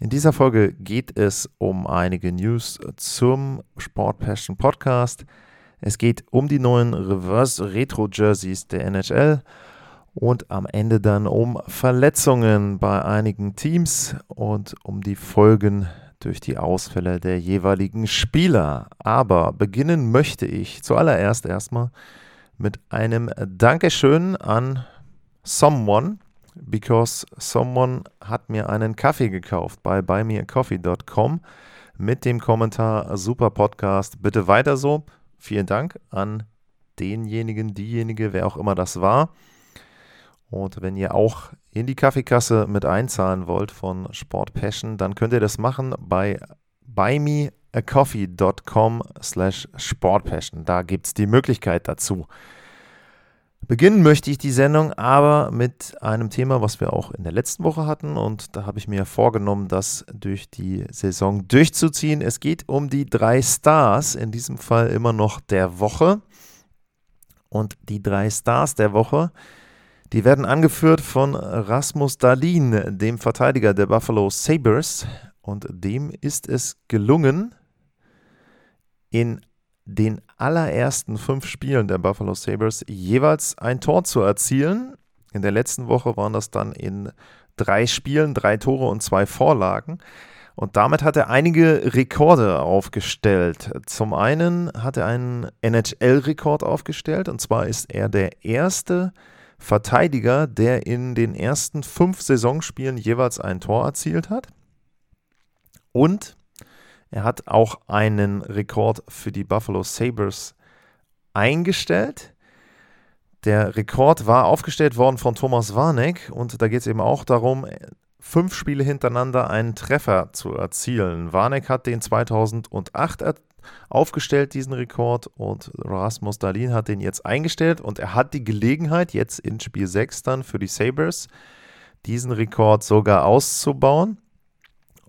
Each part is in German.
In dieser Folge geht es um einige News zum Sport Passion Podcast. Es geht um die neuen Reverse Retro Jerseys der NHL und am Ende dann um Verletzungen bei einigen Teams und um die Folgen durch die Ausfälle der jeweiligen Spieler. Aber beginnen möchte ich zuallererst erstmal mit einem Dankeschön an someone, because someone hat mir einen Kaffee gekauft bei buymeacoffee.com mit dem Kommentar Super Podcast, bitte weiter so. Vielen Dank an denjenigen, diejenige, wer auch immer das war. Und wenn ihr auch in die Kaffeekasse mit einzahlen wollt von Sport Passion, dann könnt ihr das machen bei buymeacoffee.com slash sportpassion. Da gibt es die Möglichkeit dazu. Beginnen möchte ich die Sendung aber mit einem Thema, was wir auch in der letzten Woche hatten und da habe ich mir vorgenommen, das durch die Saison durchzuziehen. Es geht um die drei Stars, in diesem Fall immer noch der Woche. Und die drei Stars der Woche, die werden angeführt von Rasmus Dahlin, dem Verteidiger der Buffalo Sabres. Und dem ist es gelungen, in den allerersten fünf Spielen der Buffalo Sabres jeweils ein Tor zu erzielen. In der letzten Woche waren das dann in drei Spielen, drei Tore und zwei Vorlagen. Und damit hat er einige Rekorde aufgestellt. Zum einen hat er einen NHL-Rekord aufgestellt, und zwar ist er der erste Verteidiger, der in den ersten fünf Saisonspielen jeweils ein Tor erzielt hat. Und er hat auch einen Rekord für die Buffalo Sabres eingestellt. Der Rekord war aufgestellt worden von Thomas Warneck und da geht es eben auch darum, fünf Spiele hintereinander einen Treffer zu erzielen. Warneck hat den 2008 aufgestellt, diesen Rekord, und Rasmus Dahlin hat den jetzt eingestellt und er hat die Gelegenheit, jetzt in Spiel 6 dann für die Sabres, diesen Rekord sogar auszubauen.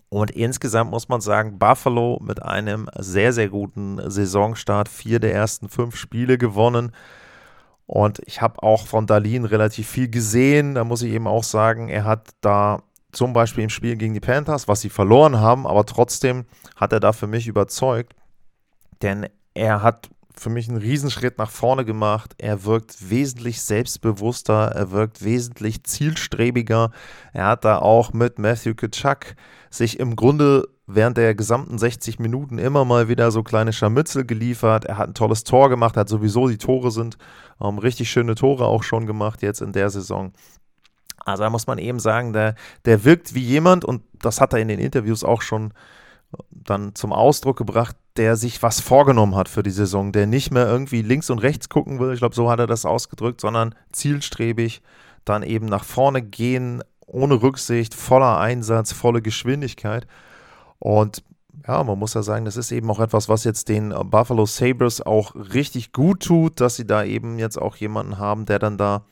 Und insgesamt muss man sagen, Buffalo mit einem sehr, sehr guten Saisonstart, vier der ersten fünf Spiele gewonnen. Und ich habe auch von Dalin relativ viel gesehen. Da muss ich eben auch sagen, er hat da zum Beispiel im Spiel gegen die Panthers, was sie verloren haben, aber trotzdem hat er da für mich überzeugt. Denn er hat für mich einen Riesenschritt nach vorne gemacht. Er wirkt wesentlich selbstbewusster, er wirkt wesentlich zielstrebiger. Er hat da auch mit Matthew Kitschak sich im Grunde während der gesamten 60 Minuten immer mal wieder so kleine Scharmützel geliefert. Er hat ein tolles Tor gemacht, hat sowieso die Tore sind ähm, richtig schöne Tore auch schon gemacht jetzt in der Saison. Also da muss man eben sagen, der, der wirkt wie jemand und das hat er in den Interviews auch schon dann zum Ausdruck gebracht, der sich was vorgenommen hat für die Saison, der nicht mehr irgendwie links und rechts gucken will, ich glaube, so hat er das ausgedrückt, sondern zielstrebig dann eben nach vorne gehen, ohne Rücksicht, voller Einsatz, volle Geschwindigkeit. Und ja, man muss ja sagen, das ist eben auch etwas, was jetzt den Buffalo Sabres auch richtig gut tut, dass sie da eben jetzt auch jemanden haben, der dann da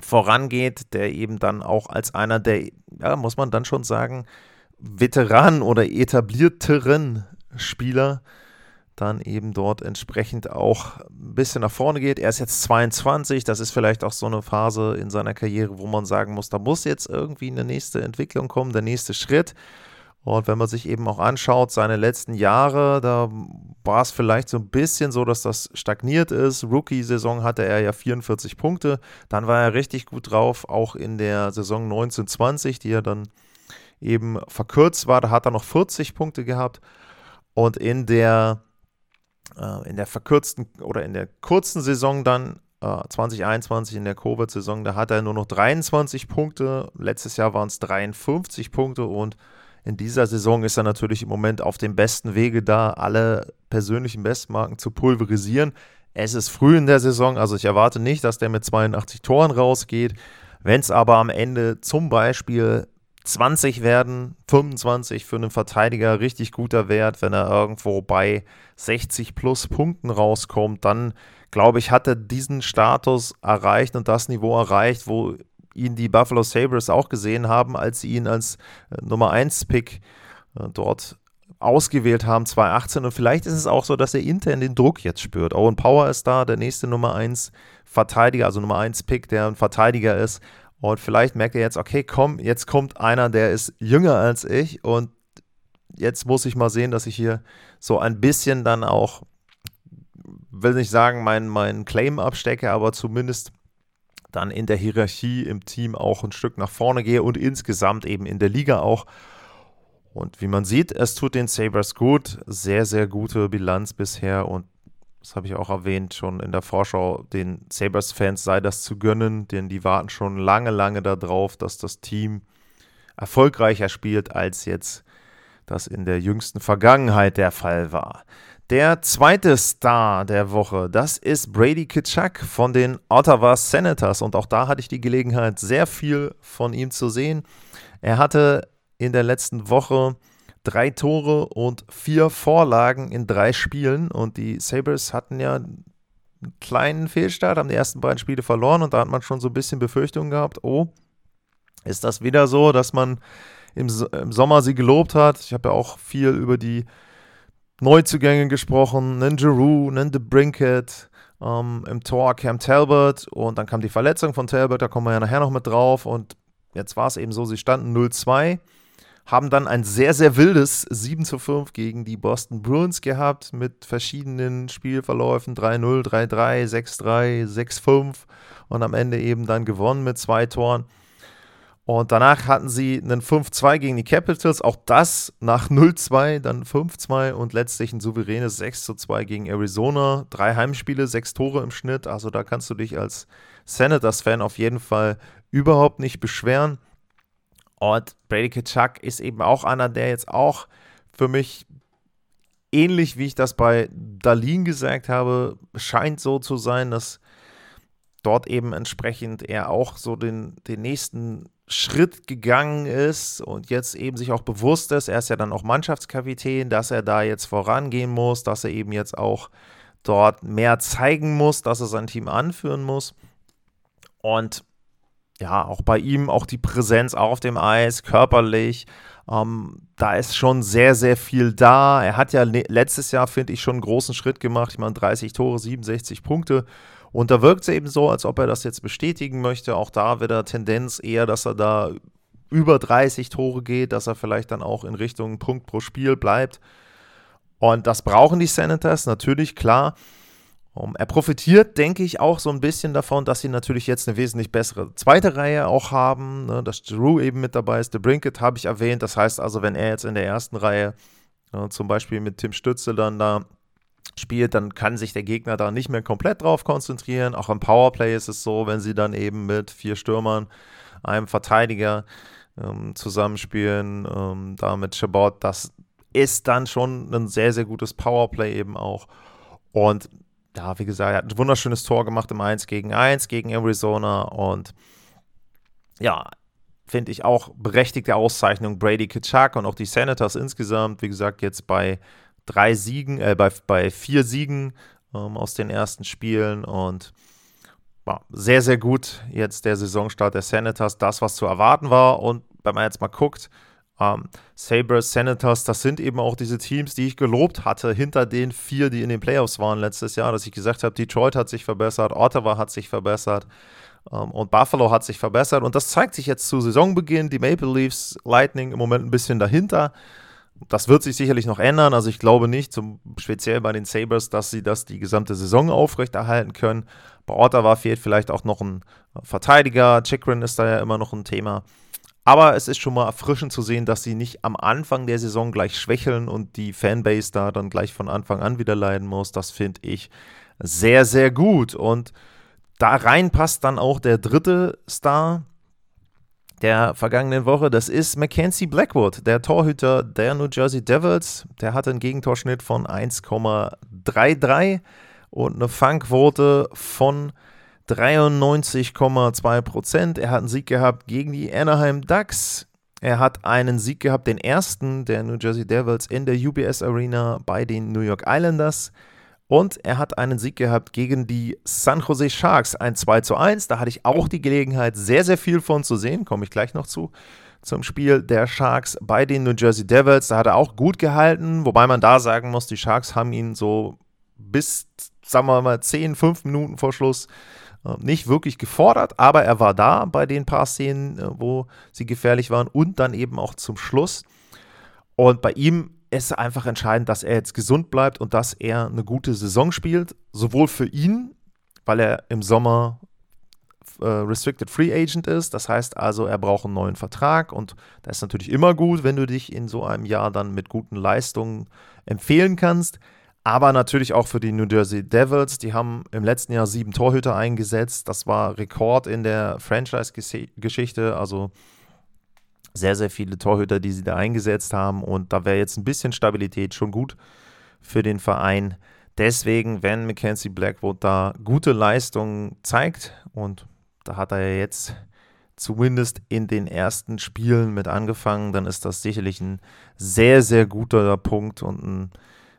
vorangeht, der eben dann auch als einer der, ja, muss man dann schon sagen, Veteranen oder etablierteren Spieler dann eben dort entsprechend auch ein bisschen nach vorne geht. Er ist jetzt 22, das ist vielleicht auch so eine Phase in seiner Karriere, wo man sagen muss, da muss jetzt irgendwie eine nächste Entwicklung kommen, der nächste Schritt. Und wenn man sich eben auch anschaut, seine letzten Jahre, da war es vielleicht so ein bisschen so, dass das stagniert ist. Rookie-Saison hatte er ja 44 Punkte. Dann war er richtig gut drauf, auch in der Saison 1920, die er dann eben verkürzt war. Da hat er noch 40 Punkte gehabt. Und in der, äh, in der verkürzten oder in der kurzen Saison dann, äh, 2021 in der Covid-Saison, da hat er nur noch 23 Punkte. Letztes Jahr waren es 53 Punkte und in dieser Saison ist er natürlich im Moment auf dem besten Wege da, alle persönlichen Bestmarken zu pulverisieren. Es ist früh in der Saison, also ich erwarte nicht, dass der mit 82 Toren rausgeht. Wenn es aber am Ende zum Beispiel 20 werden, 25 für einen Verteidiger, richtig guter Wert, wenn er irgendwo bei 60 plus Punkten rauskommt, dann glaube ich, hat er diesen Status erreicht und das Niveau erreicht, wo ihn die Buffalo Sabres auch gesehen haben, als sie ihn als äh, Nummer 1 Pick äh, dort ausgewählt haben, 2018. Und vielleicht ist es auch so, dass er intern den Druck jetzt spürt. Owen Power ist da, der nächste Nummer 1 Verteidiger, also Nummer 1 Pick, der ein Verteidiger ist. Und vielleicht merkt er jetzt, okay, komm, jetzt kommt einer, der ist jünger als ich und jetzt muss ich mal sehen, dass ich hier so ein bisschen dann auch, will nicht sagen, meinen mein Claim abstecke, aber zumindest dann in der Hierarchie im Team auch ein Stück nach vorne gehe und insgesamt eben in der Liga auch. Und wie man sieht, es tut den Sabres gut. Sehr, sehr gute Bilanz bisher und das habe ich auch erwähnt schon in der Vorschau, den Sabres-Fans sei das zu gönnen, denn die warten schon lange, lange darauf, dass das Team erfolgreicher spielt, als jetzt das in der jüngsten Vergangenheit der Fall war. Der zweite Star der Woche, das ist Brady Kitschak von den Ottawa Senators. Und auch da hatte ich die Gelegenheit, sehr viel von ihm zu sehen. Er hatte in der letzten Woche drei Tore und vier Vorlagen in drei Spielen. Und die Sabres hatten ja einen kleinen Fehlstart, haben die ersten beiden Spiele verloren. Und da hat man schon so ein bisschen Befürchtungen gehabt, oh, ist das wieder so, dass man im, im Sommer sie gelobt hat. Ich habe ja auch viel über die Neuzugänge gesprochen, einen Giroux, einen DeBrinket, ähm, im Tor Cam Talbot und dann kam die Verletzung von Talbot, da kommen wir ja nachher noch mit drauf und jetzt war es eben so, sie standen 0-2, haben dann ein sehr, sehr wildes 7 5 gegen die Boston Bruins gehabt mit verschiedenen Spielverläufen 3-0, 3-3, 6-3, 6-5 und am Ende eben dann gewonnen mit zwei Toren. Und danach hatten sie einen 5-2 gegen die Capitals, auch das nach 0-2, dann 5-2 und letztlich ein souveränes 6-2 gegen Arizona. Drei Heimspiele, sechs Tore im Schnitt. Also da kannst du dich als Senators-Fan auf jeden Fall überhaupt nicht beschweren. Und Brady Kitschak ist eben auch einer, der jetzt auch für mich ähnlich wie ich das bei Dalin gesagt habe, scheint so zu sein, dass dort eben entsprechend er auch so den, den nächsten Schritt gegangen ist und jetzt eben sich auch bewusst ist, er ist ja dann auch Mannschaftskapitän, dass er da jetzt vorangehen muss, dass er eben jetzt auch dort mehr zeigen muss, dass er sein Team anführen muss. Und ja, auch bei ihm auch die Präsenz auf dem Eis, körperlich, ähm, da ist schon sehr, sehr viel da. Er hat ja letztes Jahr, finde ich, schon einen großen Schritt gemacht. Ich meine, 30 Tore, 67 Punkte. Und da wirkt es eben so, als ob er das jetzt bestätigen möchte. Auch da wird er Tendenz eher, dass er da über 30 Tore geht, dass er vielleicht dann auch in Richtung Punkt pro Spiel bleibt. Und das brauchen die Senators natürlich, klar. Um, er profitiert, denke ich, auch so ein bisschen davon, dass sie natürlich jetzt eine wesentlich bessere zweite Reihe auch haben. Ne, dass Drew eben mit dabei ist. The Brinket habe ich erwähnt. Das heißt also, wenn er jetzt in der ersten Reihe äh, zum Beispiel mit Tim Stütze dann da spielt, dann kann sich der Gegner da nicht mehr komplett drauf konzentrieren. Auch im Powerplay ist es so, wenn sie dann eben mit vier Stürmern, einem Verteidiger ähm, zusammenspielen, ähm, da mit Chabot, das ist dann schon ein sehr, sehr gutes Powerplay eben auch. Und ja, wie gesagt, er hat ein wunderschönes Tor gemacht im 1 gegen 1 gegen Arizona und ja, finde ich auch berechtigte Auszeichnung Brady Kitschak und auch die Senators insgesamt, wie gesagt, jetzt bei drei Siegen, äh, bei, bei vier Siegen ähm, aus den ersten Spielen und ja, sehr, sehr gut jetzt der Saisonstart der Senators, das, was zu erwarten war. Und wenn man jetzt mal guckt, ähm, Sabres, Senators, das sind eben auch diese Teams, die ich gelobt hatte, hinter den vier, die in den Playoffs waren letztes Jahr, dass ich gesagt habe, Detroit hat sich verbessert, Ottawa hat sich verbessert ähm, und Buffalo hat sich verbessert. Und das zeigt sich jetzt zu Saisonbeginn. Die Maple Leafs, Lightning im Moment ein bisschen dahinter. Das wird sich sicherlich noch ändern. Also ich glaube nicht, zum, speziell bei den Sabres, dass sie das die gesamte Saison aufrechterhalten können. Bei Ottawa fehlt vielleicht auch noch ein Verteidiger. Chikrin ist da ja immer noch ein Thema. Aber es ist schon mal erfrischend zu sehen, dass sie nicht am Anfang der Saison gleich schwächeln und die Fanbase da dann gleich von Anfang an wieder leiden muss. Das finde ich sehr, sehr gut. Und da rein passt dann auch der dritte Star, der vergangenen Woche. Das ist Mackenzie Blackwood, der Torhüter der New Jersey Devils. Der hatte einen Gegentorschnitt von 1,33 und eine Fangquote von 93,2 Prozent. Er hat einen Sieg gehabt gegen die Anaheim Ducks Er hat einen Sieg gehabt, den ersten der New Jersey Devils in der UBS Arena bei den New York Islanders. Und er hat einen Sieg gehabt gegen die San Jose Sharks, ein 2 zu 1. Da hatte ich auch die Gelegenheit, sehr, sehr viel von zu sehen. Komme ich gleich noch zu. Zum Spiel der Sharks bei den New Jersey Devils. Da hat er auch gut gehalten, wobei man da sagen muss, die Sharks haben ihn so bis, sagen wir mal, 10, 5 Minuten vor Schluss äh, nicht wirklich gefordert, aber er war da bei den paar Szenen, äh, wo sie gefährlich waren und dann eben auch zum Schluss. Und bei ihm ist einfach entscheidend, dass er jetzt gesund bleibt und dass er eine gute Saison spielt, sowohl für ihn, weil er im Sommer äh, Restricted Free Agent ist. Das heißt also, er braucht einen neuen Vertrag und das ist natürlich immer gut, wenn du dich in so einem Jahr dann mit guten Leistungen empfehlen kannst. Aber natürlich auch für die New Jersey Devils. Die haben im letzten Jahr sieben Torhüter eingesetzt. Das war Rekord in der Franchise-Geschichte. Also sehr, sehr viele Torhüter, die sie da eingesetzt haben. Und da wäre jetzt ein bisschen Stabilität schon gut für den Verein. Deswegen, wenn Mackenzie Blackwood da gute Leistungen zeigt, und da hat er ja jetzt zumindest in den ersten Spielen mit angefangen, dann ist das sicherlich ein sehr, sehr guter Punkt und ein,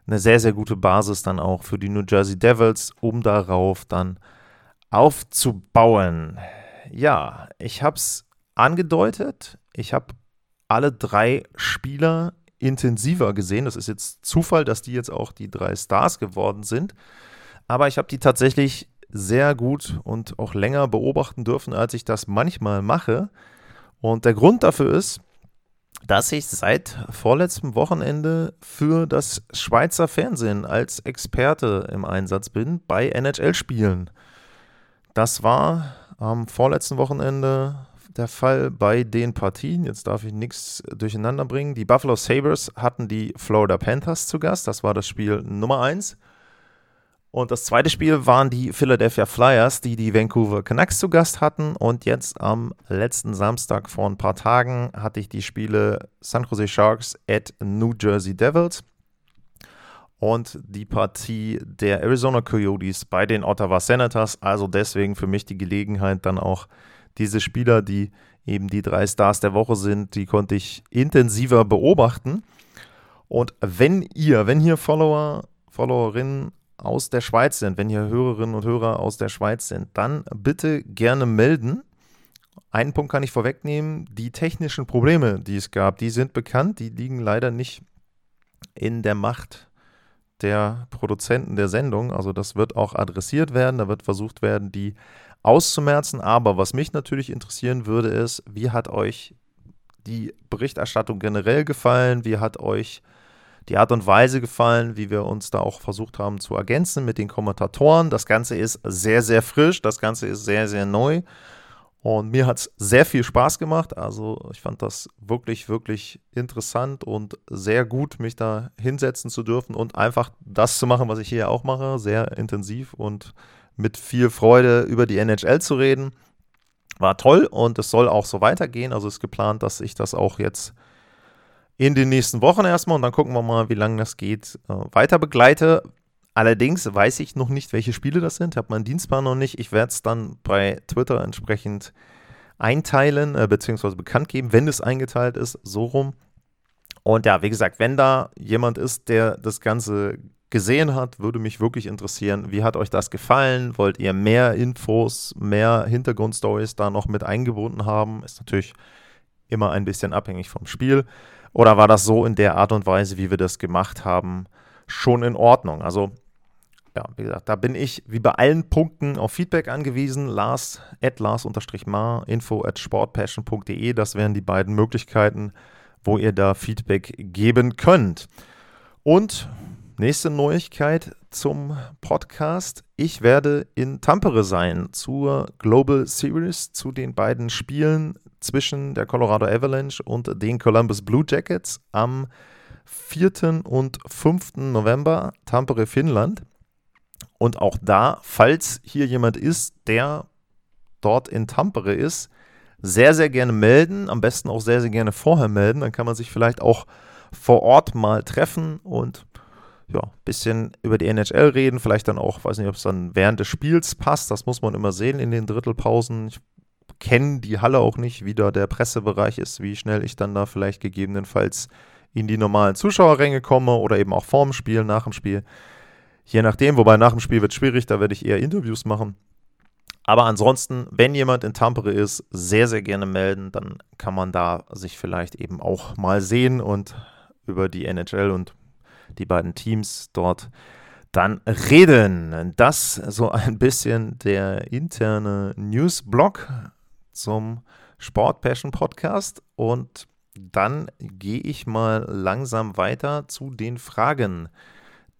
eine sehr, sehr gute Basis dann auch für die New Jersey Devils, um darauf dann aufzubauen. Ja, ich habe es angedeutet. Ich habe alle drei Spieler intensiver gesehen. Das ist jetzt Zufall, dass die jetzt auch die drei Stars geworden sind. Aber ich habe die tatsächlich sehr gut und auch länger beobachten dürfen, als ich das manchmal mache. Und der Grund dafür ist, dass ich seit vorletztem Wochenende für das Schweizer Fernsehen als Experte im Einsatz bin bei NHL-Spielen. Das war am vorletzten Wochenende der Fall bei den Partien. Jetzt darf ich nichts durcheinander bringen. Die Buffalo Sabres hatten die Florida Panthers zu Gast. Das war das Spiel Nummer 1. Und das zweite Spiel waren die Philadelphia Flyers, die die Vancouver Canucks zu Gast hatten. Und jetzt am letzten Samstag vor ein paar Tagen hatte ich die Spiele San Jose Sharks at New Jersey Devils und die Partie der Arizona Coyotes bei den Ottawa Senators. Also deswegen für mich die Gelegenheit, dann auch diese Spieler, die eben die drei Stars der Woche sind, die konnte ich intensiver beobachten. Und wenn ihr, wenn hier Follower, Followerinnen aus der Schweiz sind, wenn hier Hörerinnen und Hörer aus der Schweiz sind, dann bitte gerne melden. Einen Punkt kann ich vorwegnehmen. Die technischen Probleme, die es gab, die sind bekannt. Die liegen leider nicht in der Macht der Produzenten der Sendung. Also das wird auch adressiert werden. Da wird versucht werden, die auszumerzen. Aber was mich natürlich interessieren würde, ist, wie hat euch die Berichterstattung generell gefallen? Wie hat euch die Art und Weise gefallen, wie wir uns da auch versucht haben zu ergänzen mit den Kommentatoren? Das Ganze ist sehr, sehr frisch. Das Ganze ist sehr, sehr neu. Und mir hat es sehr viel Spaß gemacht. Also ich fand das wirklich, wirklich interessant und sehr gut, mich da hinsetzen zu dürfen und einfach das zu machen, was ich hier auch mache, sehr intensiv und mit viel Freude über die NHL zu reden. War toll und es soll auch so weitergehen. Also ist geplant, dass ich das auch jetzt in den nächsten Wochen erstmal und dann gucken wir mal, wie lange das geht, äh, weiter begleite. Allerdings weiß ich noch nicht, welche Spiele das sind, habe meinen Dienstplan noch nicht. Ich werde es dann bei Twitter entsprechend einteilen, äh, beziehungsweise bekannt geben, wenn es eingeteilt ist, so rum. Und ja, wie gesagt, wenn da jemand ist, der das Ganze gesehen hat, würde mich wirklich interessieren. Wie hat euch das gefallen? Wollt ihr mehr Infos, mehr Hintergrundstories da noch mit eingebunden haben? Ist natürlich immer ein bisschen abhängig vom Spiel. Oder war das so in der Art und Weise, wie wir das gemacht haben, schon in Ordnung? Also, ja, wie gesagt, da bin ich wie bei allen Punkten auf Feedback angewiesen. Lars, at Lars-Mar, info at sportpassion.de. Das wären die beiden Möglichkeiten, wo ihr da Feedback geben könnt. Und Nächste Neuigkeit zum Podcast. Ich werde in Tampere sein zur Global Series, zu den beiden Spielen zwischen der Colorado Avalanche und den Columbus Blue Jackets am 4. und 5. November, Tampere, Finnland. Und auch da, falls hier jemand ist, der dort in Tampere ist, sehr, sehr gerne melden. Am besten auch sehr, sehr gerne vorher melden. Dann kann man sich vielleicht auch vor Ort mal treffen und ja, bisschen über die NHL reden, vielleicht dann auch, weiß nicht, ob es dann während des Spiels passt, das muss man immer sehen in den Drittelpausen. Ich kenne die Halle auch nicht, wie da der Pressebereich ist, wie schnell ich dann da vielleicht gegebenenfalls in die normalen Zuschauerränge komme oder eben auch vorm Spiel, nach dem Spiel. Je nachdem, wobei nach dem Spiel wird es schwierig, da werde ich eher Interviews machen. Aber ansonsten, wenn jemand in Tampere ist, sehr, sehr gerne melden. Dann kann man da sich vielleicht eben auch mal sehen und über die NHL und die beiden Teams dort dann reden. Das so ein bisschen der interne Newsblog zum Sport Passion Podcast und dann gehe ich mal langsam weiter zu den Fragen,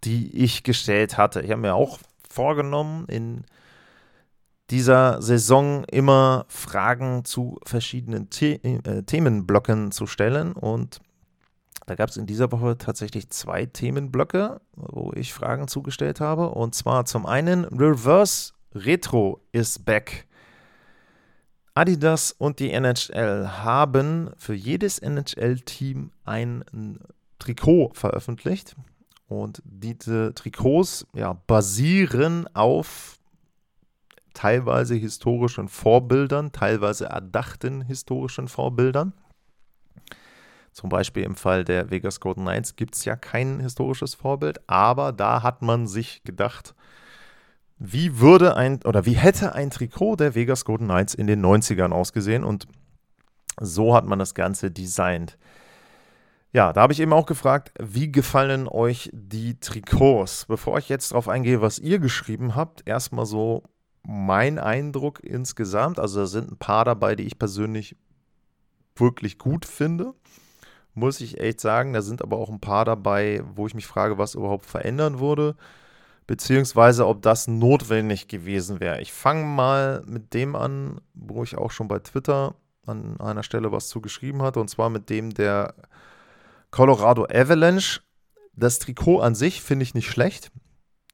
die ich gestellt hatte. Ich habe mir auch vorgenommen, in dieser Saison immer Fragen zu verschiedenen The äh, Themenblöcken zu stellen. Und da gab es in dieser Woche tatsächlich zwei Themenblöcke, wo ich Fragen zugestellt habe. Und zwar zum einen Reverse Retro is back. Adidas und die NHL haben für jedes NHL-Team ein Trikot veröffentlicht. Und diese Trikots ja, basieren auf teilweise historischen Vorbildern, teilweise erdachten historischen Vorbildern. Zum Beispiel im Fall der Vegas Golden Knights gibt es ja kein historisches Vorbild, aber da hat man sich gedacht, wie würde ein oder wie hätte ein Trikot der Vegas Golden Knights in den 90ern ausgesehen und so hat man das Ganze designt. Ja, da habe ich eben auch gefragt, wie gefallen euch die Trikots? Bevor ich jetzt darauf eingehe, was ihr geschrieben habt, erstmal so mein Eindruck insgesamt. Also da sind ein paar dabei, die ich persönlich wirklich gut finde. Muss ich echt sagen. Da sind aber auch ein paar dabei, wo ich mich frage, was überhaupt verändern würde. Beziehungsweise ob das notwendig gewesen wäre. Ich fange mal mit dem an, wo ich auch schon bei Twitter an einer Stelle was zugeschrieben hatte. Und zwar mit dem der Colorado Avalanche. Das Trikot an sich finde ich nicht schlecht.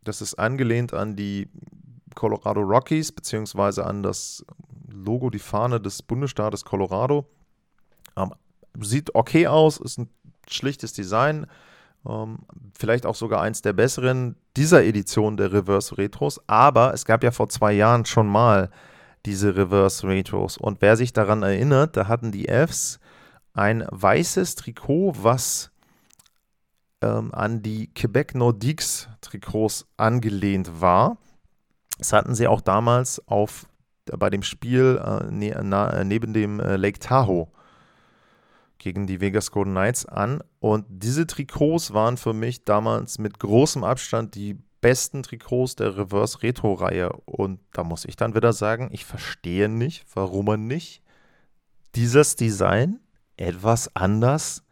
Das ist angelehnt an die Colorado Rockies, beziehungsweise an das Logo, die Fahne des Bundesstaates Colorado. Sieht okay aus, ist ein schlichtes Design. Ähm, vielleicht auch sogar eins der besseren dieser Edition der Reverse Retros. Aber es gab ja vor zwei Jahren schon mal diese Reverse Retros. Und wer sich daran erinnert, da hatten die Fs ein weißes Trikot, was ähm, an die Quebec Nordiques Trikots angelehnt war. Das hatten sie auch damals auf, bei dem Spiel äh, ne, na, neben dem äh, Lake Tahoe gegen die Vegas Golden Knights an. Und diese Trikots waren für mich damals mit großem Abstand die besten Trikots der Reverse Retro Reihe. Und da muss ich dann wieder sagen, ich verstehe nicht, warum man nicht dieses Design etwas anders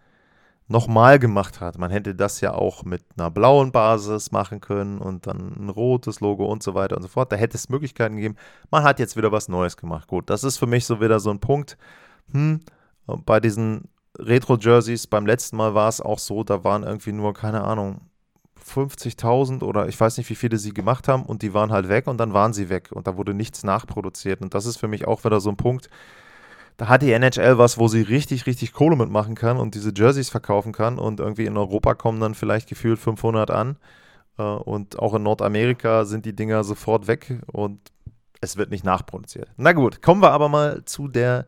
nochmal gemacht hat. Man hätte das ja auch mit einer blauen Basis machen können und dann ein rotes Logo und so weiter und so fort. Da hätte es Möglichkeiten gegeben. Man hat jetzt wieder was Neues gemacht. Gut, das ist für mich so wieder so ein Punkt. Hm, bei diesen Retro-Jerseys beim letzten Mal war es auch so, da waren irgendwie nur, keine Ahnung, 50.000 oder ich weiß nicht, wie viele sie gemacht haben und die waren halt weg und dann waren sie weg und da wurde nichts nachproduziert. Und das ist für mich auch wieder so ein Punkt, da hat die NHL was, wo sie richtig, richtig Kohle mitmachen kann und diese Jerseys verkaufen kann und irgendwie in Europa kommen dann vielleicht gefühlt 500 an äh, und auch in Nordamerika sind die Dinger sofort weg und es wird nicht nachproduziert. Na gut, kommen wir aber mal zu der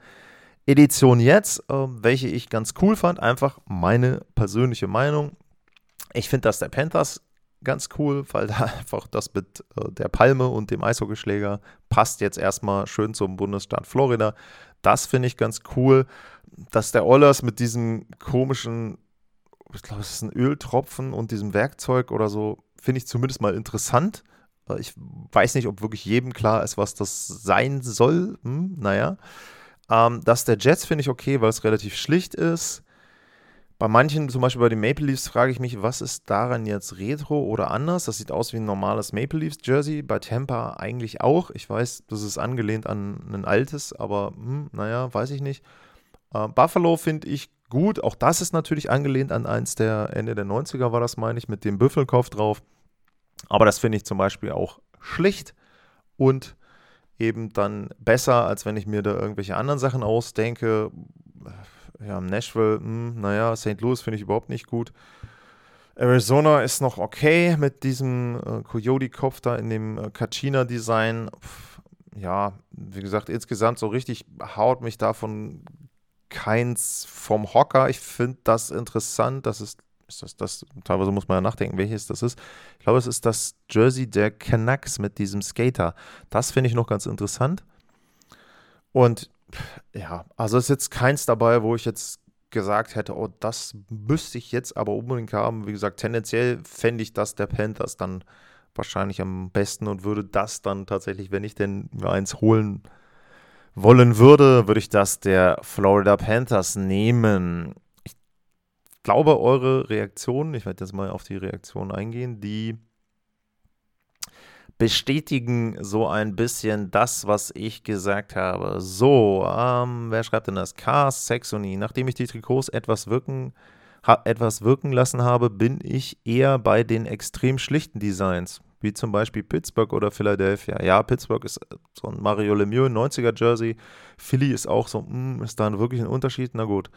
Edition jetzt, äh, welche ich ganz cool fand. Einfach meine persönliche Meinung. Ich finde das der Panthers ganz cool, weil da einfach das mit äh, der Palme und dem Eishockeyschläger passt jetzt erstmal schön zum Bundesstaat Florida. Das finde ich ganz cool, dass der Ollers mit diesem komischen, ich glaube, es ist ein Öltropfen und diesem Werkzeug oder so, finde ich zumindest mal interessant. Äh, ich weiß nicht, ob wirklich jedem klar ist, was das sein soll. Hm, naja. Ähm, das der Jets finde ich okay, weil es relativ schlicht ist. Bei manchen, zum Beispiel bei den Maple Leafs, frage ich mich, was ist daran jetzt Retro oder anders? Das sieht aus wie ein normales Maple Leafs Jersey. Bei Tampa eigentlich auch. Ich weiß, das ist angelehnt an ein altes, aber hm, naja, weiß ich nicht. Äh, Buffalo finde ich gut. Auch das ist natürlich angelehnt an eins der Ende der 90er, war das, meine ich, mit dem Büffelkopf drauf. Aber das finde ich zum Beispiel auch schlicht und eben dann besser, als wenn ich mir da irgendwelche anderen Sachen ausdenke ja, Nashville, mh, hm, naja, St. Louis finde ich überhaupt nicht gut. Arizona ist noch okay mit diesem äh, Coyote-Kopf da in dem äh, Kachina-Design. ja, wie gesagt, insgesamt so richtig haut mich davon keins vom Hocker. Ich finde das interessant. Das ist, ist das, das, teilweise muss man ja nachdenken, welches das ist. Ich glaube, es ist das Jersey der Canucks mit diesem Skater. Das finde ich noch ganz interessant. Und ja, also ist jetzt keins dabei, wo ich jetzt gesagt hätte, oh, das müsste ich jetzt aber unbedingt haben. Wie gesagt, tendenziell fände ich das der Panthers dann wahrscheinlich am besten und würde das dann tatsächlich, wenn ich denn eins holen wollen würde, würde ich das der Florida Panthers nehmen. Ich glaube, eure Reaktion, ich werde jetzt mal auf die Reaktion eingehen, die bestätigen so ein bisschen das, was ich gesagt habe. So, ähm, wer schreibt denn das? Cars Saxony. Nachdem ich die Trikots etwas wirken, etwas wirken lassen habe, bin ich eher bei den extrem schlichten Designs wie zum Beispiel Pittsburgh oder Philadelphia. Ja, Pittsburgh ist äh, so ein Mario Lemieux 90er Jersey. Philly ist auch so, mh, hm, ist da wirklich ein Unterschied? Na gut.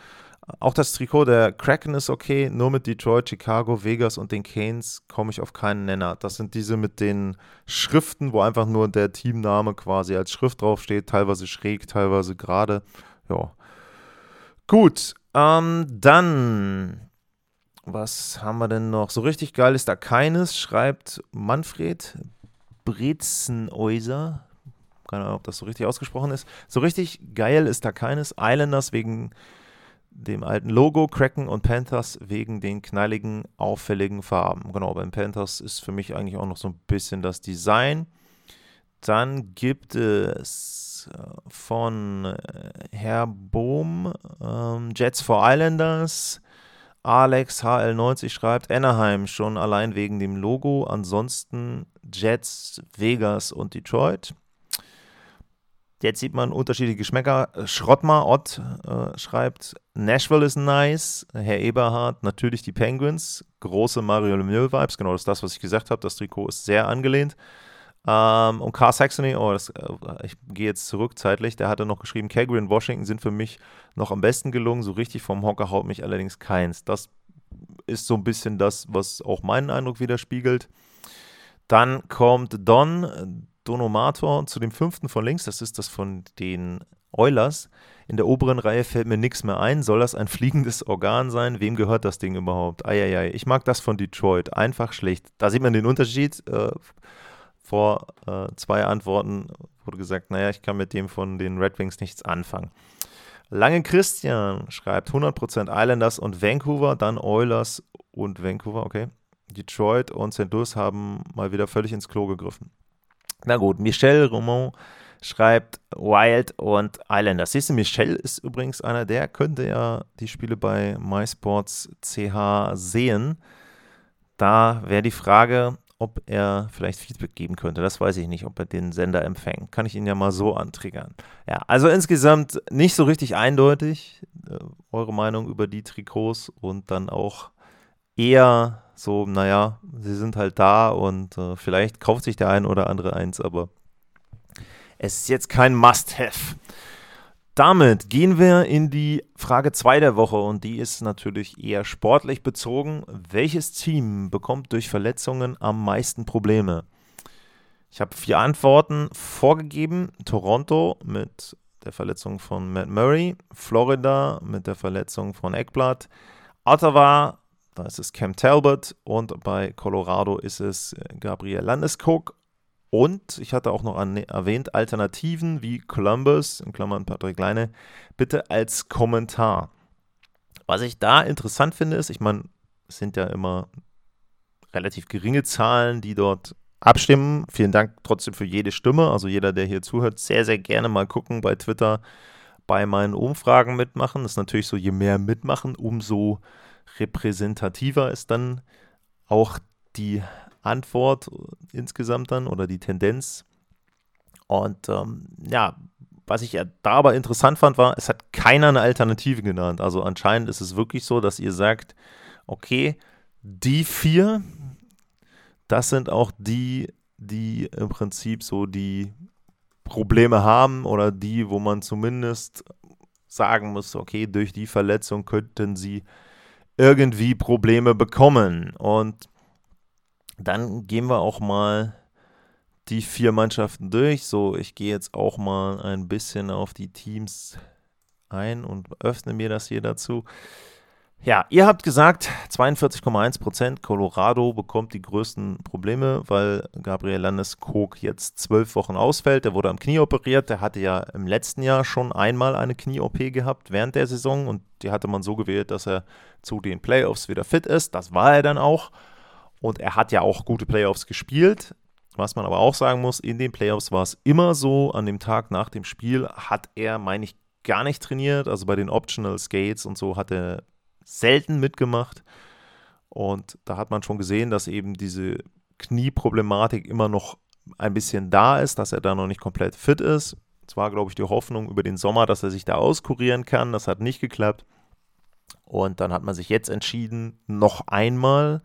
Auch das Trikot der Kraken ist okay, nur mit Detroit, Chicago, Vegas und den Canes komme ich auf keinen Nenner. Das sind diese mit den Schriften, wo einfach nur der Teamname quasi als Schrift draufsteht, teilweise schräg, teilweise gerade. Ja. Gut, ähm, dann was haben wir denn noch? So richtig geil ist da keines, schreibt Manfred Brezenäuser. Keine Ahnung, ob das so richtig ausgesprochen ist. So richtig geil ist da keines. Islanders wegen dem alten Logo, Kraken und Panthers wegen den knalligen, auffälligen Farben. Genau, beim Panthers ist für mich eigentlich auch noch so ein bisschen das Design. Dann gibt es äh, von äh, Herr Bohm ähm, Jets for Islanders Alex HL90 schreibt, Anaheim schon allein wegen dem Logo, ansonsten Jets, Vegas und Detroit. Jetzt sieht man unterschiedliche Geschmäcker. Schrottmar Ott äh, schreibt, Nashville ist nice. Herr Eberhard, natürlich die Penguins. Große Mario Lemieux-Vibes. Genau, das ist das, was ich gesagt habe. Das Trikot ist sehr angelehnt. Ähm, und Carl Saxony, oh, das, äh, ich gehe jetzt zurück zeitlich, der hatte noch geschrieben, Calgary und Washington sind für mich noch am besten gelungen. So richtig vom Hocker haut mich allerdings keins. Das ist so ein bisschen das, was auch meinen Eindruck widerspiegelt. Dann kommt Don Donomator zu dem fünften von links. Das ist das von den Oilers. In der oberen Reihe fällt mir nichts mehr ein. Soll das ein fliegendes Organ sein? Wem gehört das Ding überhaupt? Eieiei. Ich mag das von Detroit. Einfach schlecht. Da sieht man den Unterschied. Äh, vor äh, zwei Antworten wurde gesagt, naja, ich kann mit dem von den Red Wings nichts anfangen. Lange Christian schreibt 100% Islanders und Vancouver, dann Oilers und Vancouver, okay. Detroit und St. Louis haben mal wieder völlig ins Klo gegriffen. Na gut, Michel Roman schreibt Wild und Islanders. Siehst du, Michel ist übrigens einer, der könnte ja die Spiele bei MySports CH sehen. Da wäre die Frage, ob er vielleicht Feedback geben könnte. Das weiß ich nicht, ob er den Sender empfängt. Kann ich ihn ja mal so antriggern. Ja, also insgesamt nicht so richtig eindeutig äh, eure Meinung über die Trikots und dann auch eher so, naja, sie sind halt da und äh, vielleicht kauft sich der ein oder andere eins, aber es ist jetzt kein Must-Have. Damit gehen wir in die Frage 2 der Woche und die ist natürlich eher sportlich bezogen. Welches Team bekommt durch Verletzungen am meisten Probleme? Ich habe vier Antworten vorgegeben. Toronto mit der Verletzung von Matt Murray, Florida mit der Verletzung von Eckblatt, Ottawa, da ist es Cam Talbot und bei Colorado ist es Gabriel Landeskog und ich hatte auch noch an, erwähnt, Alternativen wie Columbus, in Klammern Patrick Leine, bitte als Kommentar. Was ich da interessant finde, ist, ich meine, es sind ja immer relativ geringe Zahlen, die dort abstimmen. Vielen Dank trotzdem für jede Stimme. Also jeder, der hier zuhört, sehr, sehr gerne mal gucken bei Twitter bei meinen Umfragen mitmachen. Das ist natürlich so, je mehr mitmachen, umso repräsentativer ist dann auch die Antwort insgesamt dann oder die Tendenz. Und ähm, ja, was ich da aber interessant fand, war, es hat keiner eine Alternative genannt. Also anscheinend ist es wirklich so, dass ihr sagt, okay, die vier, das sind auch die, die im Prinzip so die Probleme haben oder die, wo man zumindest sagen muss, okay, durch die Verletzung könnten sie irgendwie Probleme bekommen. Und dann gehen wir auch mal die vier Mannschaften durch. So, ich gehe jetzt auch mal ein bisschen auf die Teams ein und öffne mir das hier dazu. Ja, ihr habt gesagt, 42,1 Prozent. Colorado bekommt die größten Probleme, weil Gabriel Landeskog jetzt zwölf Wochen ausfällt. Der wurde am Knie operiert. Der hatte ja im letzten Jahr schon einmal eine Knie-OP gehabt während der Saison und die hatte man so gewählt, dass er zu den Playoffs wieder fit ist. Das war er dann auch. Und er hat ja auch gute Playoffs gespielt. Was man aber auch sagen muss, in den Playoffs war es immer so, an dem Tag nach dem Spiel hat er, meine ich, gar nicht trainiert. Also bei den Optional Skates und so hat er selten mitgemacht. Und da hat man schon gesehen, dass eben diese Knieproblematik immer noch ein bisschen da ist, dass er da noch nicht komplett fit ist. Es war, glaube ich, die Hoffnung über den Sommer, dass er sich da auskurieren kann. Das hat nicht geklappt. Und dann hat man sich jetzt entschieden, noch einmal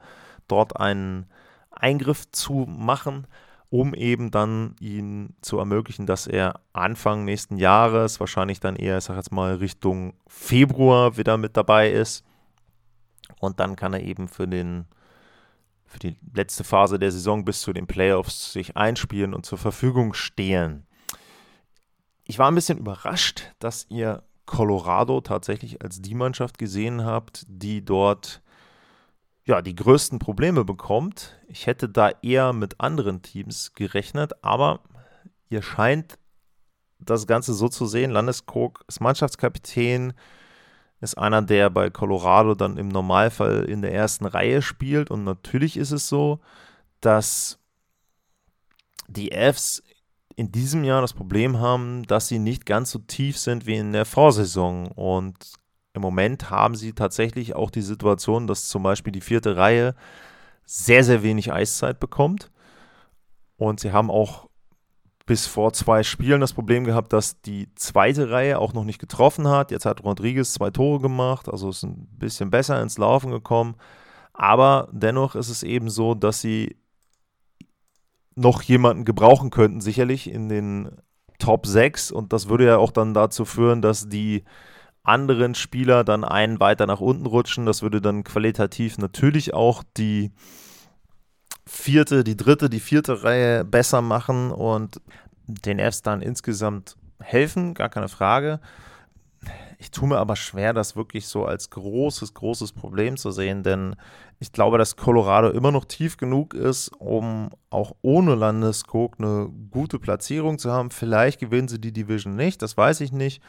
dort einen Eingriff zu machen, um eben dann ihn zu ermöglichen, dass er Anfang nächsten Jahres, wahrscheinlich dann eher, ich sag jetzt mal, Richtung Februar wieder mit dabei ist. Und dann kann er eben für den für die letzte Phase der Saison bis zu den Playoffs sich einspielen und zur Verfügung stehen. Ich war ein bisschen überrascht, dass ihr Colorado tatsächlich als die Mannschaft gesehen habt, die dort ja, die größten Probleme bekommt. Ich hätte da eher mit anderen Teams gerechnet, aber ihr scheint das Ganze so zu sehen. Landeskog ist Mannschaftskapitän, ist einer, der bei Colorado dann im Normalfall in der ersten Reihe spielt. Und natürlich ist es so, dass die Fs in diesem Jahr das Problem haben, dass sie nicht ganz so tief sind wie in der Vorsaison. Und im Moment haben sie tatsächlich auch die Situation, dass zum Beispiel die vierte Reihe sehr, sehr wenig Eiszeit bekommt. Und sie haben auch bis vor zwei Spielen das Problem gehabt, dass die zweite Reihe auch noch nicht getroffen hat. Jetzt hat Rodriguez zwei Tore gemacht, also ist ein bisschen besser ins Laufen gekommen. Aber dennoch ist es eben so, dass sie noch jemanden gebrauchen könnten, sicherlich in den Top 6. Und das würde ja auch dann dazu führen, dass die anderen Spieler dann einen weiter nach unten rutschen. Das würde dann qualitativ natürlich auch die vierte, die dritte, die vierte Reihe besser machen und den Fs dann insgesamt helfen, gar keine Frage. Ich tue mir aber schwer, das wirklich so als großes, großes Problem zu sehen, denn ich glaube, dass Colorado immer noch tief genug ist, um auch ohne Landeskog eine gute Platzierung zu haben. Vielleicht gewinnen sie die Division nicht, das weiß ich nicht.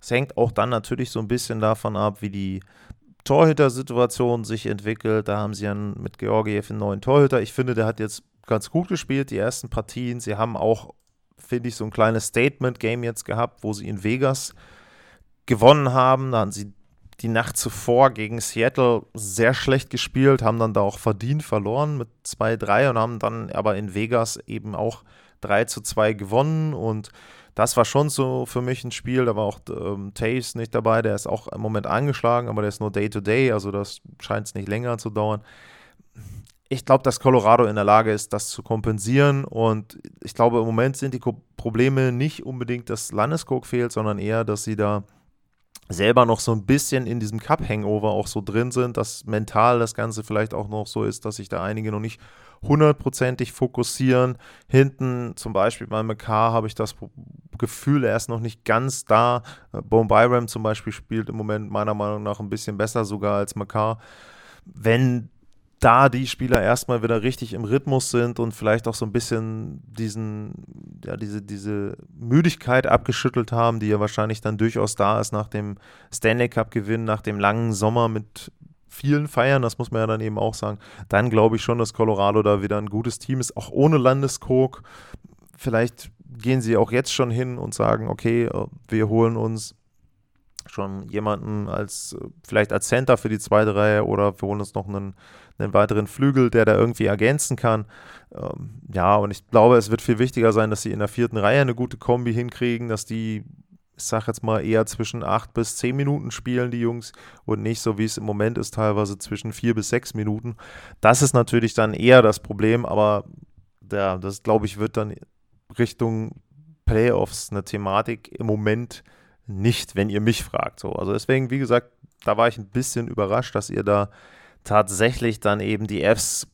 Es hängt auch dann natürlich so ein bisschen davon ab, wie die Torhüter-Situation sich entwickelt. Da haben sie ja mit Georgiev einen neuen Torhüter. Ich finde, der hat jetzt ganz gut gespielt, die ersten Partien. Sie haben auch, finde ich, so ein kleines Statement-Game jetzt gehabt, wo sie in Vegas gewonnen haben. Da haben sie die Nacht zuvor gegen Seattle sehr schlecht gespielt, haben dann da auch verdient verloren mit 2-3 und haben dann aber in Vegas eben auch 3 zu 2 gewonnen und das war schon so für mich ein Spiel. Da war auch ähm, Taves nicht dabei, der ist auch im Moment angeschlagen, aber der ist nur Day-to-Day, -Day, also das scheint es nicht länger zu dauern. Ich glaube, dass Colorado in der Lage ist, das zu kompensieren und ich glaube, im Moment sind die Probleme nicht unbedingt, dass Landeskog fehlt, sondern eher, dass sie da selber noch so ein bisschen in diesem Cup-Hangover auch so drin sind, dass mental das Ganze vielleicht auch noch so ist, dass sich da einige noch nicht hundertprozentig fokussieren. Hinten zum Beispiel bei McCarr habe ich das Gefühl, er ist noch nicht ganz da. Bone Byram zum Beispiel spielt im Moment meiner Meinung nach ein bisschen besser sogar als McCarr. Wenn da die Spieler erstmal wieder richtig im Rhythmus sind und vielleicht auch so ein bisschen diesen, ja, diese, diese Müdigkeit abgeschüttelt haben, die ja wahrscheinlich dann durchaus da ist nach dem Stanley Cup-Gewinn, nach dem langen Sommer mit vielen Feiern, das muss man ja dann eben auch sagen, dann glaube ich schon, dass Colorado da wieder ein gutes Team ist, auch ohne Landeskog. Vielleicht gehen sie auch jetzt schon hin und sagen, okay, wir holen uns schon jemanden als vielleicht als Center für die zweite Reihe oder wir holen uns noch einen, einen weiteren Flügel, der da irgendwie ergänzen kann. Ähm, ja, und ich glaube, es wird viel wichtiger sein, dass sie in der vierten Reihe eine gute Kombi hinkriegen, dass die ich sag jetzt mal, eher zwischen acht bis zehn Minuten spielen, die Jungs, und nicht so, wie es im Moment ist, teilweise zwischen vier bis sechs Minuten. Das ist natürlich dann eher das Problem, aber ja, das, glaube ich, wird dann Richtung Playoffs eine Thematik im Moment nicht, wenn ihr mich fragt. So. Also deswegen, wie gesagt, da war ich ein bisschen überrascht, dass ihr da tatsächlich dann eben die Fs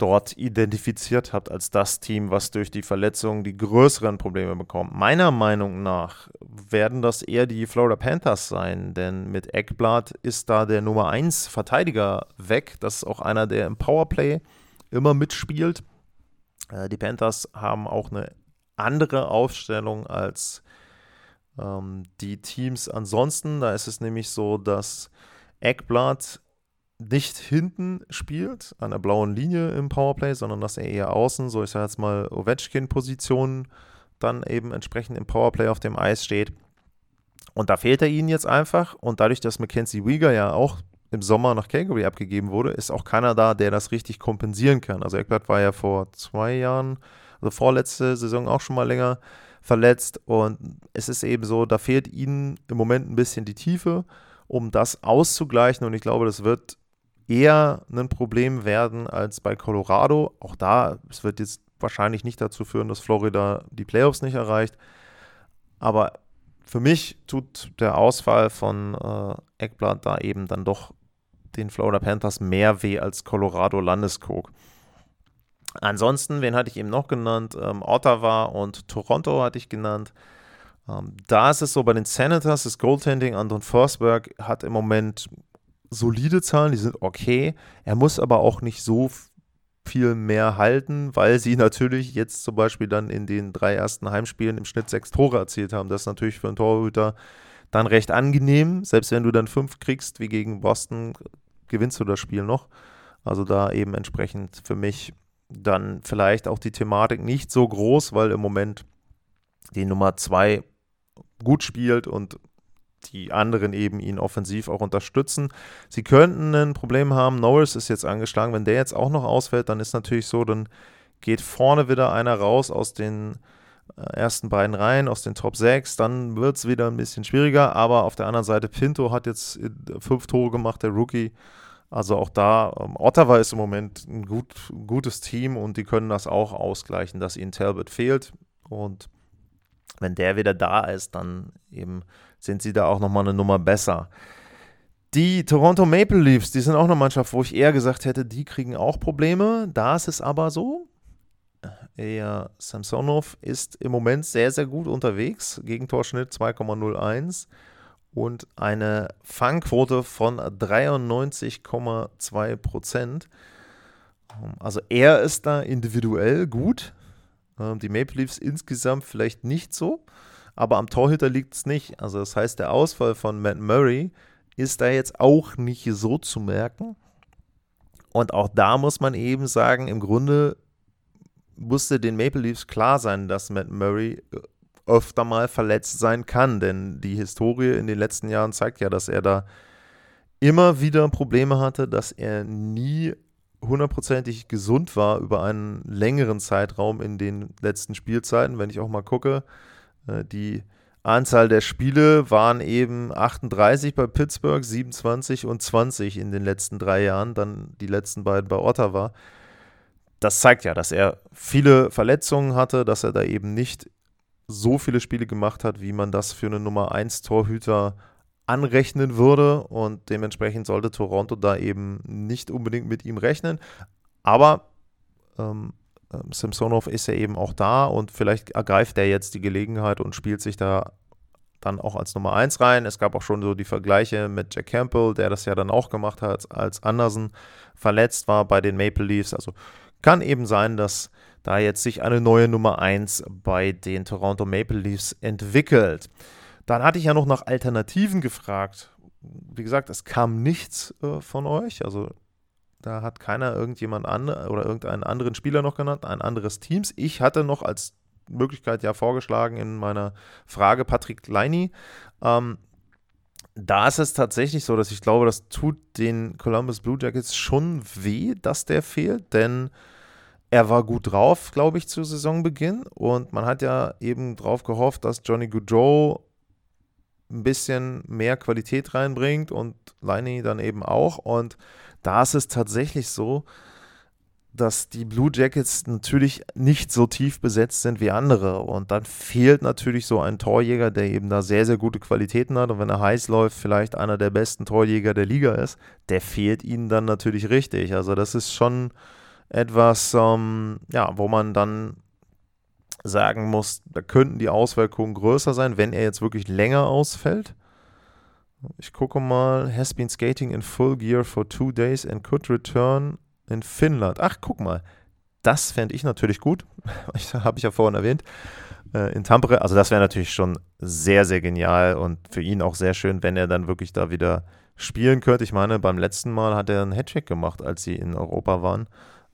dort identifiziert habt als das Team, was durch die Verletzungen die größeren Probleme bekommt. Meiner Meinung nach werden das eher die Florida Panthers sein, denn mit Eckblatt ist da der Nummer 1 Verteidiger weg. Das ist auch einer, der im Powerplay immer mitspielt. Äh, die Panthers haben auch eine andere Aufstellung als ähm, die Teams ansonsten. Da ist es nämlich so, dass Eckblatt nicht hinten spielt, an der blauen Linie im Powerplay, sondern dass er eher außen, so ich sage jetzt mal Ovechkin-Positionen, dann eben entsprechend im Powerplay auf dem Eis steht. Und da fehlt er ihnen jetzt einfach. Und dadurch, dass Mackenzie Wieger ja auch im Sommer nach Calgary abgegeben wurde, ist auch keiner da, der das richtig kompensieren kann. Also Eckblatt war ja vor zwei Jahren, also vorletzte Saison auch schon mal länger verletzt. Und es ist eben so, da fehlt ihnen im Moment ein bisschen die Tiefe, um das auszugleichen. Und ich glaube, das wird eher ein Problem werden als bei Colorado. Auch da, es wird jetzt wahrscheinlich nicht dazu führen, dass Florida die Playoffs nicht erreicht. Aber für mich tut der Ausfall von äh, Eckblatt da eben dann doch den Florida Panthers mehr weh als Colorado Landeskog. Ansonsten, wen hatte ich eben noch genannt? Ähm, Ottawa und Toronto hatte ich genannt. Ähm, da ist es so, bei den Senators, das Goaltending, Anton Forsberg hat im Moment solide Zahlen, die sind okay. Er muss aber auch nicht so viel mehr halten, weil sie natürlich jetzt zum Beispiel dann in den drei ersten Heimspielen im Schnitt sechs Tore erzielt haben. Das ist natürlich für einen Torhüter dann recht angenehm. Selbst wenn du dann fünf kriegst, wie gegen Boston, gewinnst du das Spiel noch. Also da eben entsprechend für mich dann vielleicht auch die Thematik nicht so groß, weil im Moment die Nummer zwei gut spielt und die anderen eben ihn offensiv auch unterstützen. Sie könnten ein Problem haben. Norris ist jetzt angeschlagen. Wenn der jetzt auch noch ausfällt, dann ist natürlich so, dann geht vorne wieder einer raus aus den äh, ersten beiden Reihen, aus den Top 6. Dann wird es wieder ein bisschen schwieriger. Aber auf der anderen Seite, Pinto hat jetzt äh, fünf Tore gemacht, der Rookie. Also auch da, ähm, Ottawa ist im Moment ein gut, gutes Team und die können das auch ausgleichen, dass ihnen Talbot fehlt. Und wenn der wieder da ist, dann eben sind sie da auch nochmal eine Nummer besser. Die Toronto Maple Leafs, die sind auch eine Mannschaft, wo ich eher gesagt hätte, die kriegen auch Probleme. Da ist es aber so. Er, Samsonov ist im Moment sehr, sehr gut unterwegs. Gegentorschnitt 2,01 und eine Fangquote von 93,2 Prozent. Also er ist da individuell gut. Ähm, die Maple Leafs insgesamt vielleicht nicht so aber am Torhüter liegt es nicht. Also das heißt, der Ausfall von Matt Murray ist da jetzt auch nicht so zu merken. Und auch da muss man eben sagen, im Grunde musste den Maple Leafs klar sein, dass Matt Murray äh, öfter mal verletzt sein kann, denn die Historie in den letzten Jahren zeigt ja, dass er da immer wieder Probleme hatte, dass er nie hundertprozentig gesund war über einen längeren Zeitraum in den letzten Spielzeiten. Wenn ich auch mal gucke, die Anzahl der Spiele waren eben 38 bei Pittsburgh, 27 und 20 in den letzten drei Jahren, dann die letzten beiden bei Ottawa. Das zeigt ja, dass er viele Verletzungen hatte, dass er da eben nicht so viele Spiele gemacht hat, wie man das für einen Nummer 1 Torhüter anrechnen würde und dementsprechend sollte Toronto da eben nicht unbedingt mit ihm rechnen. Aber ähm, ähm, Samsonov ist ja eben auch da und vielleicht ergreift er jetzt die Gelegenheit und spielt sich da dann auch als Nummer 1 rein. Es gab auch schon so die Vergleiche mit Jack Campbell, der das ja dann auch gemacht hat, als Anderson verletzt war bei den Maple Leafs. Also kann eben sein, dass da jetzt sich eine neue Nummer 1 bei den Toronto Maple Leafs entwickelt. Dann hatte ich ja noch nach Alternativen gefragt. Wie gesagt, es kam nichts äh, von euch. Also da hat keiner irgendjemand andere oder irgendeinen anderen Spieler noch genannt, ein anderes Teams. Ich hatte noch als Möglichkeit ja vorgeschlagen in meiner Frage Patrick Leini. Ähm, da ist es tatsächlich so, dass ich glaube, das tut den Columbus Blue Jackets schon weh, dass der fehlt, denn er war gut drauf, glaube ich, zu Saisonbeginn und man hat ja eben drauf gehofft, dass Johnny Goudreau ein bisschen mehr Qualität reinbringt und Leini dann eben auch und da ist es tatsächlich so, dass die Blue Jackets natürlich nicht so tief besetzt sind wie andere. Und dann fehlt natürlich so ein Torjäger, der eben da sehr, sehr gute Qualitäten hat. Und wenn er heiß läuft, vielleicht einer der besten Torjäger der Liga ist, der fehlt ihnen dann natürlich richtig. Also das ist schon etwas, ähm, ja, wo man dann sagen muss, da könnten die Auswirkungen größer sein, wenn er jetzt wirklich länger ausfällt. Ich gucke mal, has been skating in full gear for two days and could return in Finnland. Ach, guck mal, das fände ich natürlich gut. Habe ich ja vorhin erwähnt. Äh, in Tampere. Also das wäre natürlich schon sehr, sehr genial und für ihn auch sehr schön, wenn er dann wirklich da wieder spielen könnte. Ich meine, beim letzten Mal hat er einen Hattrick gemacht, als sie in Europa waren.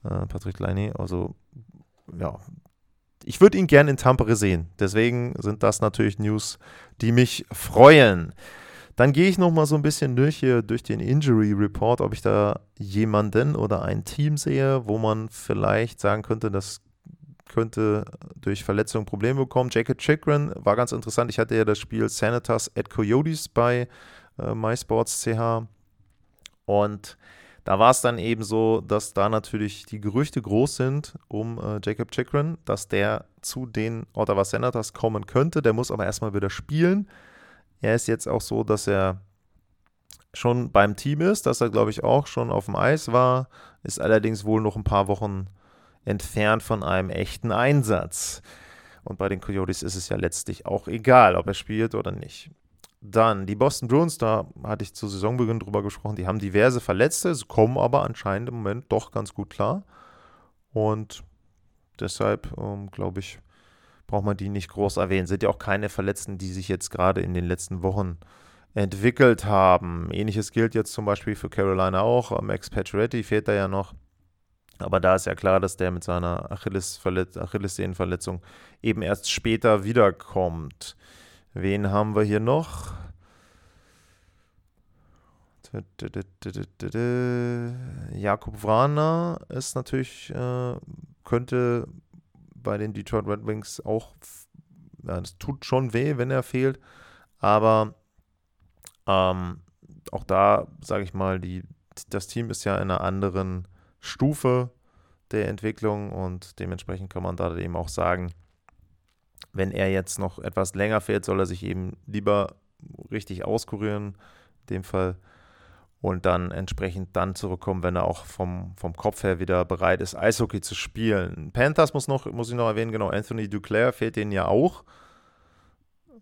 Äh, Patrick Leini. Also ja, ich würde ihn gerne in Tampere sehen. Deswegen sind das natürlich News, die mich freuen. Dann gehe ich nochmal so ein bisschen durch hier durch den Injury Report, ob ich da jemanden oder ein Team sehe, wo man vielleicht sagen könnte, das könnte durch Verletzungen Probleme bekommen. Jacob Chikrin war ganz interessant. Ich hatte ja das Spiel Senators at Coyotes bei äh, MySports.ch und da war es dann eben so, dass da natürlich die Gerüchte groß sind um äh, Jacob Chikrin, dass der zu den Ottawa Senators kommen könnte. Der muss aber erstmal wieder spielen. Er ist jetzt auch so, dass er schon beim Team ist, dass er, glaube ich, auch schon auf dem Eis war, ist allerdings wohl noch ein paar Wochen entfernt von einem echten Einsatz. Und bei den Coyotes ist es ja letztlich auch egal, ob er spielt oder nicht. Dann die Boston Bruins, da hatte ich zu Saisonbeginn drüber gesprochen, die haben diverse Verletzte, kommen aber anscheinend im Moment doch ganz gut klar. Und deshalb, ähm, glaube ich, braucht man die nicht groß erwähnen. Sind ja auch keine Verletzten, die sich jetzt gerade in den letzten Wochen entwickelt haben. Ähnliches gilt jetzt zum Beispiel für Carolina auch. Max Pacioretty fehlt da ja noch. Aber da ist ja klar, dass der mit seiner Achillessehnenverletzung eben erst später wiederkommt. Wen haben wir hier noch? Jakob Wrana ist natürlich, äh, könnte bei den Detroit Red Wings auch, ja, das tut schon weh, wenn er fehlt, aber ähm, auch da, sage ich mal, die, das Team ist ja in einer anderen Stufe der Entwicklung und dementsprechend kann man da eben auch sagen, wenn er jetzt noch etwas länger fährt, soll er sich eben lieber richtig auskurieren, in dem Fall, und dann entsprechend dann zurückkommen, wenn er auch vom, vom Kopf her wieder bereit ist, Eishockey zu spielen. Panthers muss, noch, muss ich noch erwähnen, genau, Anthony Duclair fehlt denen ja auch.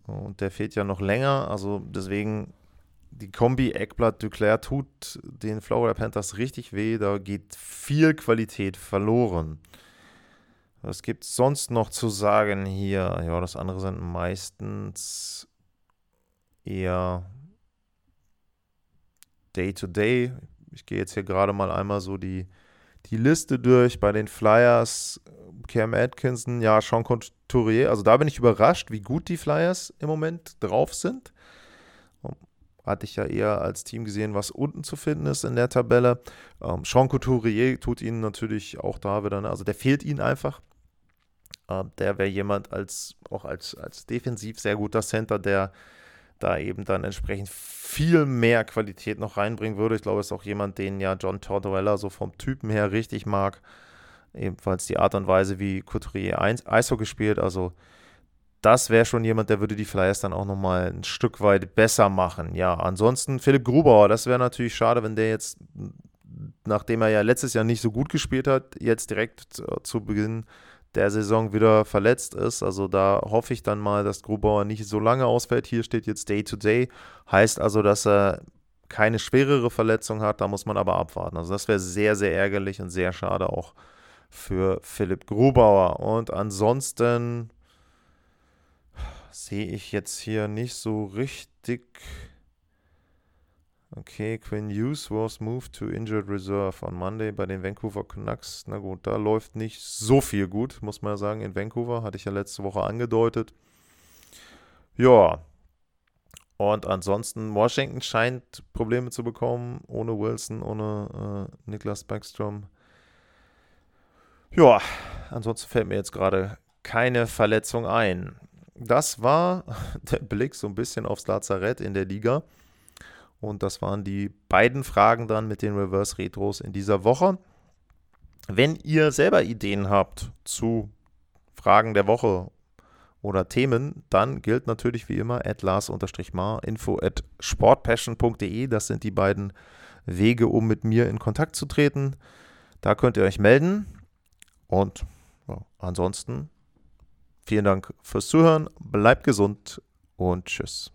Und der fehlt ja noch länger, also deswegen die Kombi Eckblatt-Duclair tut den Florida Panthers richtig weh, da geht viel Qualität verloren. Was gibt es sonst noch zu sagen hier? Ja, das andere sind meistens eher Day-to-Day. -Day. Ich gehe jetzt hier gerade mal einmal so die, die Liste durch. Bei den Flyers, Cam Atkinson, ja, Sean Couturier. Also da bin ich überrascht, wie gut die Flyers im Moment drauf sind. Hatte ich ja eher als Team gesehen, was unten zu finden ist in der Tabelle. Ähm, Sean Couturier tut ihnen natürlich auch da wieder, ne? also der fehlt ihnen einfach. Äh, der wäre jemand als auch als, als defensiv sehr guter Center, der da eben dann entsprechend viel mehr Qualität noch reinbringen würde. Ich glaube, es ist auch jemand, den ja John Tortorella so vom Typen her richtig mag. Ebenfalls die Art und Weise, wie Couturier Eishockey spielt. Also das wäre schon jemand, der würde die Flyers dann auch nochmal ein Stück weit besser machen. Ja, ansonsten Philipp Grubauer, das wäre natürlich schade, wenn der jetzt, nachdem er ja letztes Jahr nicht so gut gespielt hat, jetzt direkt zu Beginn der Saison wieder verletzt ist. Also da hoffe ich dann mal, dass Grubauer nicht so lange ausfällt. Hier steht jetzt Day to Day. Heißt also, dass er keine schwerere Verletzung hat. Da muss man aber abwarten. Also das wäre sehr, sehr ärgerlich und sehr schade auch für Philipp Grubauer. Und ansonsten sehe ich jetzt hier nicht so richtig Okay, Quinn Hughes was moved to injured reserve on Monday bei den Vancouver Canucks. Na gut, da läuft nicht so viel gut, muss man sagen, in Vancouver. Hatte ich ja letzte Woche angedeutet. Ja. Und ansonsten, Washington scheint Probleme zu bekommen, ohne Wilson, ohne äh, Niklas Backstrom. Ja, ansonsten fällt mir jetzt gerade keine Verletzung ein. Das war der Blick so ein bisschen aufs Lazarett in der Liga. Und das waren die beiden Fragen dann mit den Reverse Retros in dieser Woche. Wenn ihr selber Ideen habt zu Fragen der Woche oder Themen, dann gilt natürlich wie immer at lars-mar info at sportpassion.de. Das sind die beiden Wege, um mit mir in Kontakt zu treten. Da könnt ihr euch melden. Und ja, ansonsten vielen Dank fürs Zuhören. Bleibt gesund und tschüss.